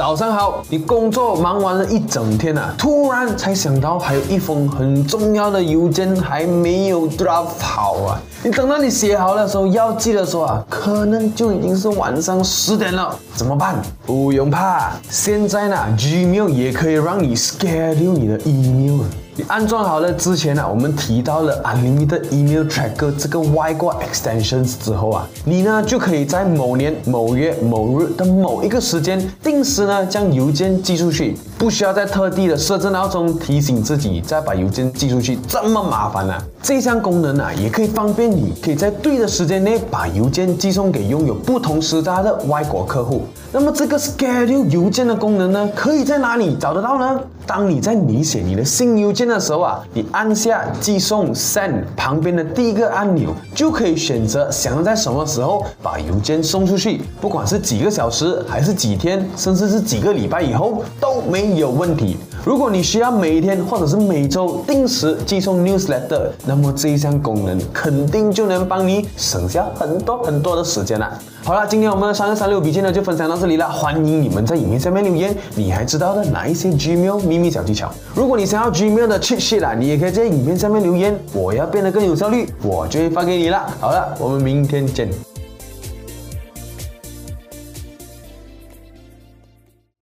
早上好，你工作忙完了一整天啊，突然才想到还有一封很重要的邮件还没有 draft 好啊。你等到你写好的时候要寄的时候啊，可能就已经是晚上十点了，怎么办？不用怕，现在呢，Gmail 也可以让你 schedule 你的 email。安装好了之前呢、我们提到了 Unlimited Email Tracker 这个外挂 extensions 之后啊，你呢就可以在某年某月某日的某一个时间，定时呢将邮件寄出去，不需要在特地的设置闹钟提醒自己再把邮件寄出去，这么麻烦啊！这项功能啊，也可以方便你可以在对的时间内把邮件寄送给拥有不同时差的外国客户。那么这个 schedule 邮件的功能呢，可以在哪里找得到呢？当你在拟写你的新邮件的时候啊，你按下寄送 send 旁边的第一个按钮，就可以选择想要在什么时候把邮件送出去，不管是几个小时，还是几天，甚至是几个礼拜以后都没有问题。如果你需要每天或者是每周定时寄送 newsletter，那么这一项功能肯定就能帮你省下很多很多的时间了。好了，今天我们的三六三六笔记呢就分享到这里了，欢迎你们在影片下面留言，你还知道的哪一些 Gmail 秘密小技巧？如果你想要 Gmail 的 cheat sheet 啊，你也可以在影片下面留言，我要变得更有效率，我就会发给你了。好了，我们明天见。